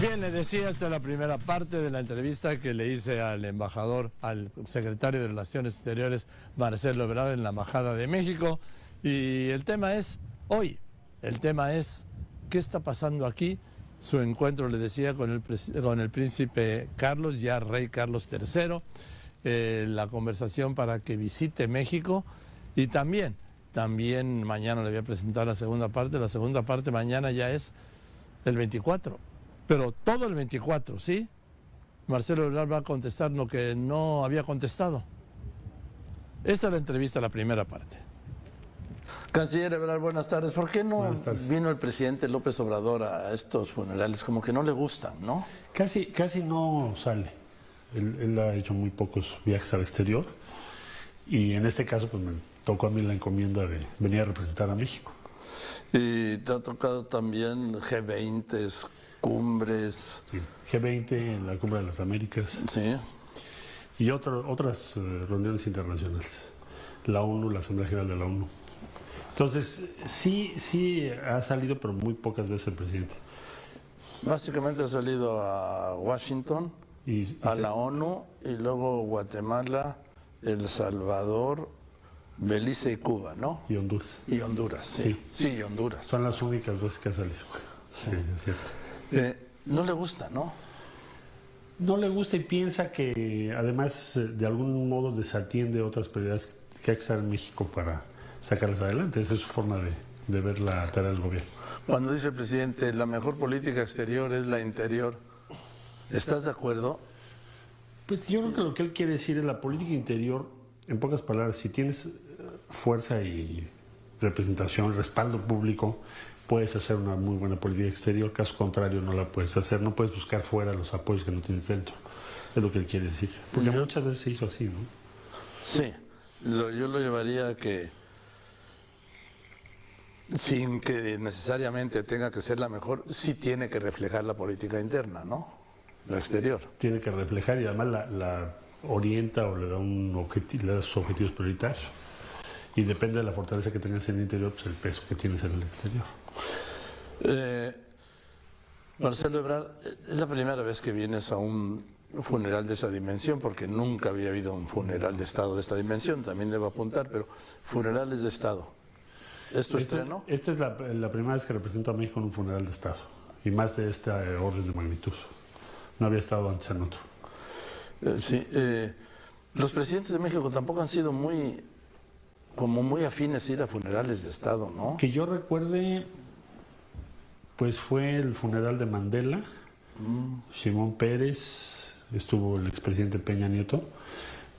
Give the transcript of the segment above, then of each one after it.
Bien, le decía esta es la primera parte de la entrevista que le hice al embajador, al secretario de Relaciones Exteriores, Marcelo Ebrard, en la Embajada de México. Y el tema es, hoy, el tema es, ¿qué está pasando aquí? Su encuentro, le decía, con el, con el príncipe Carlos, ya rey Carlos III, eh, la conversación para que visite México. Y también, también mañana le voy a presentar la segunda parte, la segunda parte mañana ya es el 24 pero todo el 24, ¿sí? Marcelo Ebrard va a contestar lo que no había contestado. Esta es la entrevista, la primera parte. Canciller Ebrard, buenas tardes. ¿Por qué no vino el presidente López Obrador a estos funerales? Como que no le gustan, ¿no? Casi, casi no sale. Él, ha hecho muy pocos viajes al exterior y en este caso pues me tocó a mí la encomienda de venir a representar a México. Y te ha tocado también G20, cumbres. Sí, G20 en la Cumbre de las Américas. Sí. Y otras eh, reuniones internacionales. La ONU, la Asamblea General de la ONU. Entonces, sí, sí ha salido, pero muy pocas veces el presidente. Básicamente ha salido a Washington, a la ONU, y luego Guatemala, El Salvador, Belice y Cuba, ¿no? Y Honduras. Y Honduras, sí. Sí, Honduras. Son las únicas veces que ha salido. Sí, es cierto. Eh, no le gusta, ¿no? No le gusta y piensa que además eh, de algún modo desatiende otras prioridades que hay que estar en México para sacarlas adelante. Esa es su forma de, ver la tarea del gobierno. Cuando dice el presidente, la mejor política exterior es la interior, ¿estás de acuerdo? Pues yo creo que lo que él quiere decir es la política interior, en pocas palabras, si tienes eh, fuerza y representación, respaldo público, puedes hacer una muy buena política exterior, caso contrario no la puedes hacer, no puedes buscar fuera los apoyos que no tienes dentro. Es lo que él quiere decir. Porque muchas veces se hizo así, ¿no? Sí, yo lo llevaría a que sin que necesariamente tenga que ser la mejor, sí tiene que reflejar la política interna, ¿no? Lo exterior. Tiene que reflejar y además la, orienta o le da, un objetivo, le da sus objetivos prioritarios. Y depende de la fortaleza que tengas en el interior, pues el peso que tienes en el exterior. Eh, Marcelo Ebrard, es la primera vez que vienes a un funeral de esa dimensión, porque nunca había habido un funeral de Estado de esta dimensión, también debo apuntar, pero funerales de Estado. ¿Es tu estreno? Esta es la, primera vez que represento a México en un funeral de Estado, y más de este orden de magnitud. No había estado antes en otro. Eh, sí, eh, los presidentes de México tampoco han sido muy, como muy afines a ir a funerales de Estado, ¿no? Que yo recuerde, pues fue el funeral de Mandela, Simón Pérez, estuvo el expresidente Peña Nieto,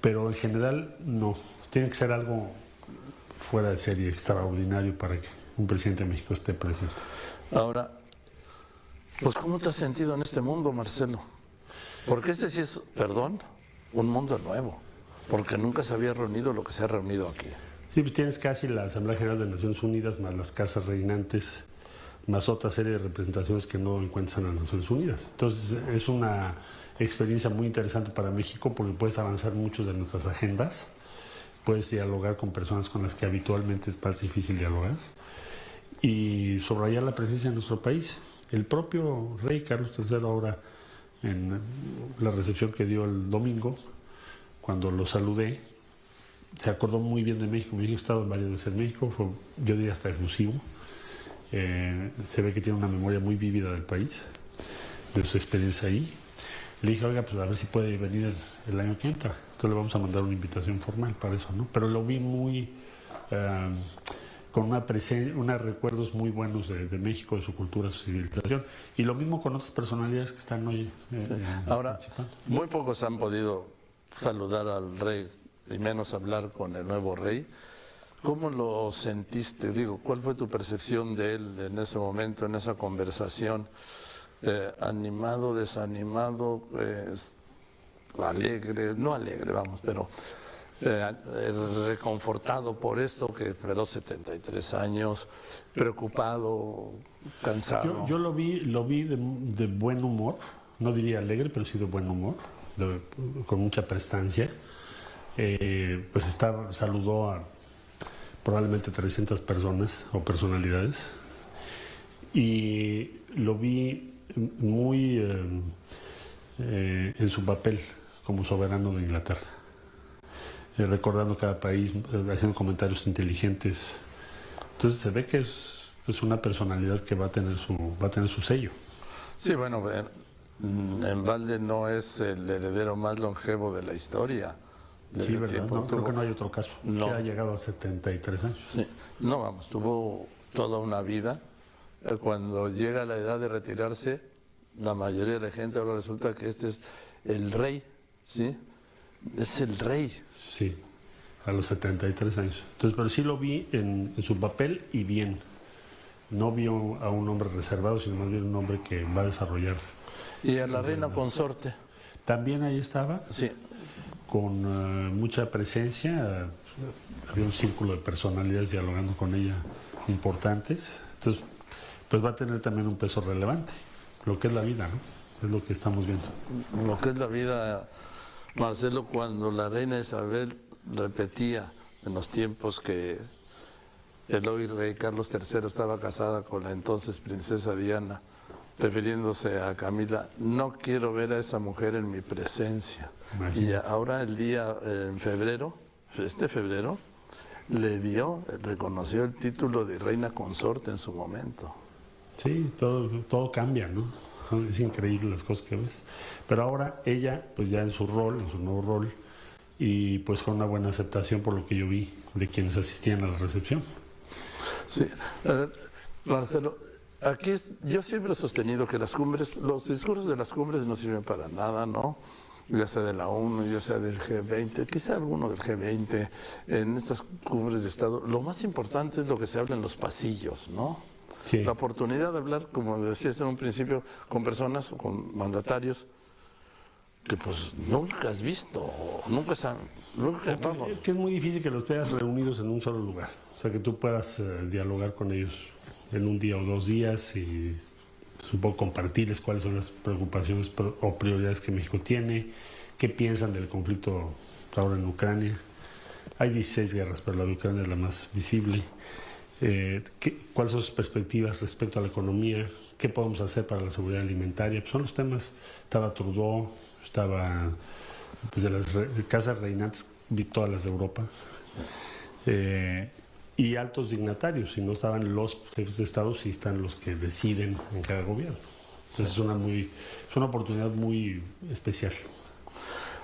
pero en general no, tiene que ser algo fuera de serie, extraordinario para que un presidente de México esté presente. Ahora, pues ¿cómo te has sentido en este mundo, Marcelo? Porque este sí es, perdón, un mundo nuevo, porque nunca se había reunido lo que se ha reunido aquí. Sí, pues tienes casi la Asamblea General de Naciones Unidas más las casas reinantes más otra serie de representaciones que no encuentran en las Naciones Unidas. Entonces es una experiencia muy interesante para México porque puedes avanzar mucho de nuestras agendas, puedes dialogar con personas con las que habitualmente es más difícil dialogar y subrayar la presencia de nuestro país. El propio rey Carlos III ahora en la recepción que dio el domingo, cuando lo saludé, se acordó muy bien de México. Me dijo, he estado varias veces en México, fue, yo diría hasta exclusivo eh, se ve que tiene una memoria muy vívida del país, de su experiencia ahí. Le dije, oiga, pues a ver si puede venir el, año que entra. Entonces le vamos a mandar una invitación formal para eso, ¿no? Pero lo vi muy... Eh, con una unos recuerdos muy buenos de, México, de su cultura, su civilización. Y lo mismo con otras personalidades que están hoy. Eh, Ahora, muy pocos han podido saludar al rey, y menos hablar con el nuevo rey. ¿Cómo lo sentiste? Digo, ¿cuál fue tu percepción de él en ese momento, en esa conversación? Eh, ¿Animado, desanimado, pues, alegre? No alegre, vamos, pero eh, reconfortado por esto que esperó 73 años, preocupado, cansado. Yo, lo vi, lo vi de, buen humor, no diría alegre, pero sí de buen humor, con mucha prestancia. Eh, pues estaba, saludó a probablemente 300 personas o personalidades. Y lo vi muy eh, eh, en su papel como soberano de Inglaterra, eh, recordando cada país, haciendo comentarios inteligentes. Entonces se ve que es, es, una personalidad que va a tener su, va a tener su sello. Sí, bueno, en Valde no es el heredero más longevo de la historia. Sí, ¿verdad? No, creo que no hay otro caso. No. Que ha llegado a 73 años. Sí. No, vamos, tuvo toda una vida. Cuando llega la edad de retirarse, la mayoría de la gente ahora resulta que este es el rey, ¿sí? Es el rey. Sí, a los 73 años. Entonces, pero sí lo vi en, en su papel y bien. No vi a un hombre reservado, sino más bien un hombre que va a desarrollar. ¿Y a la reina consorte? También ahí estaba. Sí. Con uh, mucha presencia. Había un círculo de personalidades dialogando con ella importantes. Entonces, pues va a tener también un peso relevante. Lo que es la vida, ¿no? Es lo que estamos viendo. Lo que es la vida, Marcelo, cuando la reina Isabel repetía en los tiempos que el hoy rey Carlos III estaba casada con la entonces princesa Diana, refiriéndose a Camila, no quiero ver a esa mujer en mi presencia. Y ahora el día, en febrero, este febrero, le dio, reconoció el título de reina consorte en su momento. Sí, todo, todo cambia, ¿no? Son, es increíble las cosas que ves. Pero ahora ella, pues ya en su rol, en su nuevo rol, y pues con una buena aceptación por lo que yo vi de quienes asistían a la recepción. Sí, uh, Marcelo, aquí yo siempre he sostenido que las cumbres, los discursos de las cumbres no sirven para nada, ¿no? Ya sea de la ONU, ya sea del G20, quizá alguno del G20, en estas cumbres de Estado, lo más importante es lo que se habla en los pasillos, ¿no? Sí. La oportunidad de hablar, como decías en un principio, con personas o con mandatarios que pues nunca has visto, nunca, han, nunca vamos. Es que es muy difícil que los veas reunidos en un solo lugar, o sea, que tú puedas eh, dialogar con ellos en un día o dos días y supongo compartirles cuáles son las preocupaciones o prioridades que México tiene, qué piensan del conflicto ahora en Ucrania. Hay 16 guerras, pero la de Ucrania es la más visible. Eh, ¿qué, ¿Cuáles son sus perspectivas respecto a la economía? ¿Qué podemos hacer para la seguridad alimentaria? Pues son los temas. Estaba Trudeau, estaba pues de las casas reinantes, vi todas las de Europa. Eh, y altos dignatarios, si no estaban los jefes de Estado, sí están los que deciden en cada gobierno. Entonces es una muy es una oportunidad muy especial.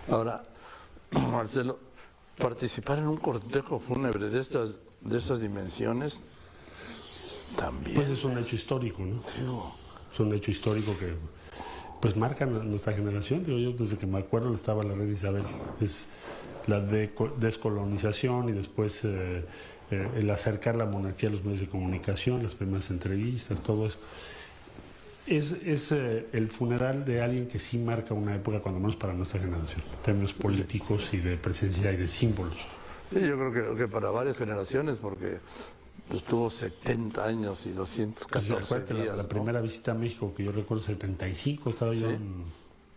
Ahora, Marcelo, participar en un cortejo fúnebre de estas de esas dimensiones también pues es un hecho histórico, ¿no? Sí. Es un hecho histórico que pues marca nuestra generación. Digo, yo desde que me acuerdo estaba la reina Isabel, es la de descolonización y después eh, eh, el acercar la monarquía a los medios de comunicación, las primeras entrevistas, todo eso. Es, es eh, el funeral de alguien que sí marca una época, cuando menos para nuestra generación, en términos políticos y de presencia y de símbolos. Sí, yo creo que, que, para varias generaciones, porque pues, tuvo 70 años y 214 pues, días. La, la ¿no? primera visita a México, que yo recuerdo 75, estaba Sí. yo en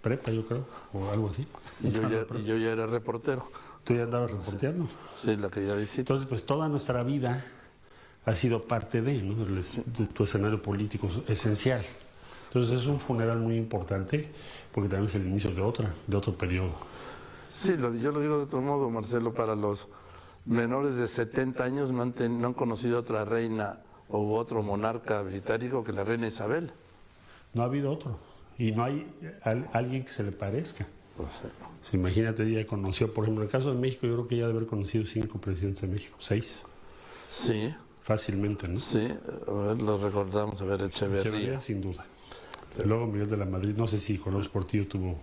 prepa, yo creo, o algo así. Y yo, ya, yo ya era reportero. Tú ya andabas reporteando. Sí, la que ya visité. Entonces, pues toda nuestra vida ha sido parte de, ¿no? El de tu escenario político esencial. Entonces es un funeral muy importante porque también es el inicio de otra, de otro periodo. Sí, lo- yo lo digo de otro modo, Marcelo, para los menores de 70 años no han, ten- no han conocido otra reina o otro monarca británico que la reina Isabel. No ha habido otro. Y no hay al- alguien que se le parezca. Pues, eh, imagínate, ella conoció, por ejemplo, en el caso de México, yo creo que ella debe haber conocido cinco presidentes de México, seis, sí, fácilmente, ¿no? sí, a ver, lo recordamos, a ver, Echeverría. Echeverría, sin duda. Luego Miguel de la Madrid, no sé si con López Portillo tuvo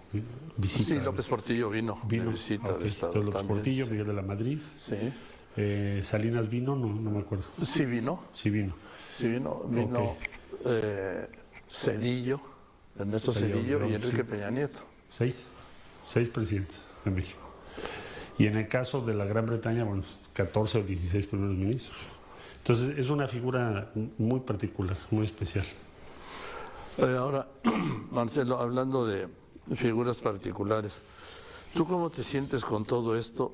visita. Sí, López Portillo vino, vino de visita ok. de Estado Entonces, López también. Portillo, sí. Miguel de la Madrid. Sí. Eh, Salinas vino, no, no me acuerdo. Sí vino, Sí vino. sí vino, vino Ok. eh, Cedillo, Ernesto Cedillo, Cedillo y Enrique sí. Peña Nieto. Seis. Seis presidentes de México. Y en el caso de la Gran Bretaña, bueno, 14 o 16 primeros ministros. Entonces es una figura muy particular, muy especial. Eh, ahora, Marcelo, hablando de figuras particulares, ¿tú cómo te sientes con todo esto?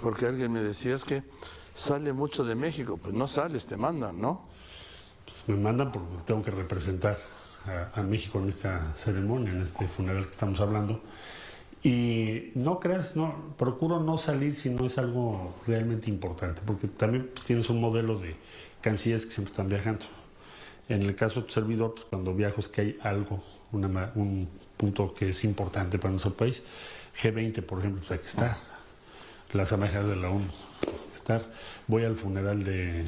Porque alguien me decía es que sale mucho de México, pues no sales, te mandan, ¿no? Pues me mandan porque tengo que representar a, México en esta ceremonia, en este funeral que estamos hablando. Y no creas, no, procuro no salir si no es algo realmente importante, porque también pues, tienes un modelo de cancilleres que siempre están viajando. En el caso de tu servidor, pues, cuando viajo es que hay algo, un punto que es importante para nuestro país. G20, por ejemplo, pues hay que estar. Las amenazas de la ONU, estar. Voy al funeral de,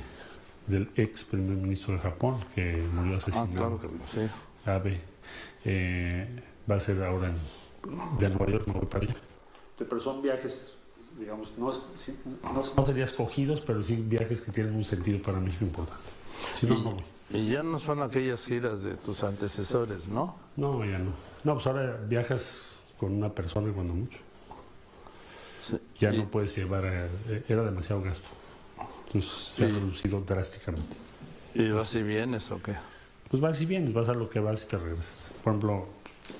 del ex primer ministro de Japón, que murió asesinado. Ah, claro, sí. Abe. Eh, va a ser ahora en de Nueva York me voy para allá. Pero son viajes, digamos, no, no, sería escogidos, pero sí viajes que tienen un sentido para México importante. Si no, no Y ya no son aquellas giras de tus antecesores, ¿no? No, ya no. No, pues ahora viajas con una persona cuando mucho. Ya no puedes llevar, eh, era demasiado gasto. Entonces se ha reducido drásticamente. ¿Y vas y vienes o qué? Pues vas y vienes, vas a lo que vas y te regresas. Por ejemplo,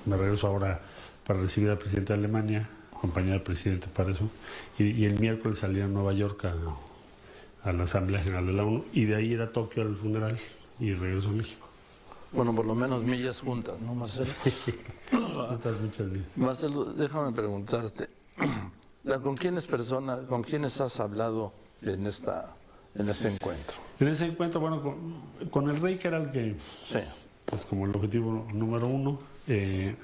me regreso ahora para recibir al presidente de Alemania, acompañar al presidente para eso, y, el miércoles salía a Nueva York a, la Asamblea General de la ONU, y de ahí ir a Tokio al funeral y regreso a México. Bueno, por lo menos millas juntas, ¿no, Marcelo? juntas muchas millas. Marcelo, déjame preguntarte, ¿con quiénes personas, con quiénes has hablado en esta en ese encuentro? En ese encuentro, bueno, con, el rey que era el que, sí. pues como el objetivo número uno, eh,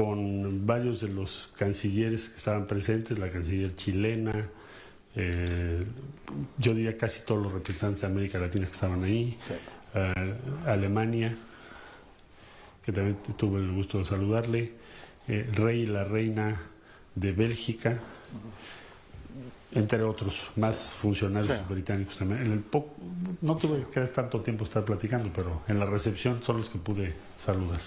con varios de los cancilleres que estaban presentes, la canciller chilena, eh, yo diría casi todos los representantes de América Latina que estaban ahí, eh, Alemania, que también tuve el gusto de saludarle, el eh, rey y la reina de Bélgica, entre otros, más funcionarios británicos también. En el no tuve que tanto tiempo estar platicando, pero en la recepción son los que pude saludar.